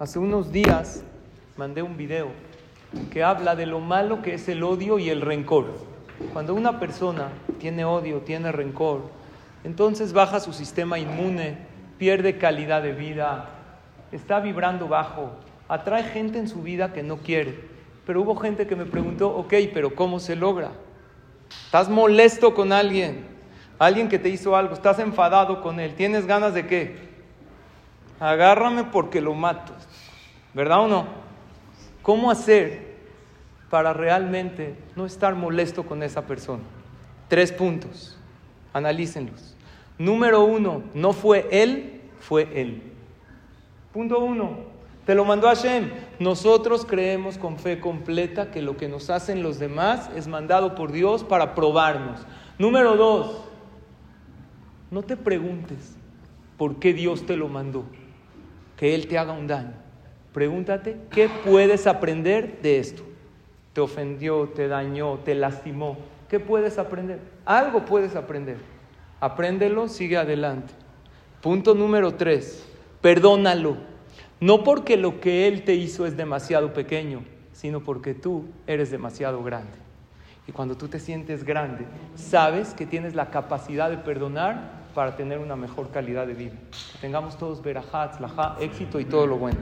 Hace unos días mandé un video que habla de lo malo que es el odio y el rencor. Cuando una persona tiene odio, tiene rencor, entonces baja su sistema inmune, pierde calidad de vida, está vibrando bajo, atrae gente en su vida que no quiere. Pero hubo gente que me preguntó, ok, pero ¿cómo se logra? ¿Estás molesto con alguien? Alguien que te hizo algo, estás enfadado con él, ¿tienes ganas de qué? Agárrame porque lo mato. ¿Verdad o no? ¿Cómo hacer para realmente no estar molesto con esa persona? Tres puntos. Analícenlos. Número uno, no fue él, fue él. Punto uno, te lo mandó Hashem. Nosotros creemos con fe completa que lo que nos hacen los demás es mandado por Dios para probarnos. Número dos, no te preguntes por qué Dios te lo mandó, que Él te haga un daño. Pregúntate, ¿qué puedes aprender de esto? Te ofendió, te dañó, te lastimó. ¿Qué puedes aprender? Algo puedes aprender. Apréndelo, sigue adelante. Punto número tres, perdónalo. No porque lo que Él te hizo es demasiado pequeño, sino porque tú eres demasiado grande. Y cuando tú te sientes grande, sabes que tienes la capacidad de perdonar para tener una mejor calidad de vida. Que tengamos todos verajat, éxito y todo lo bueno.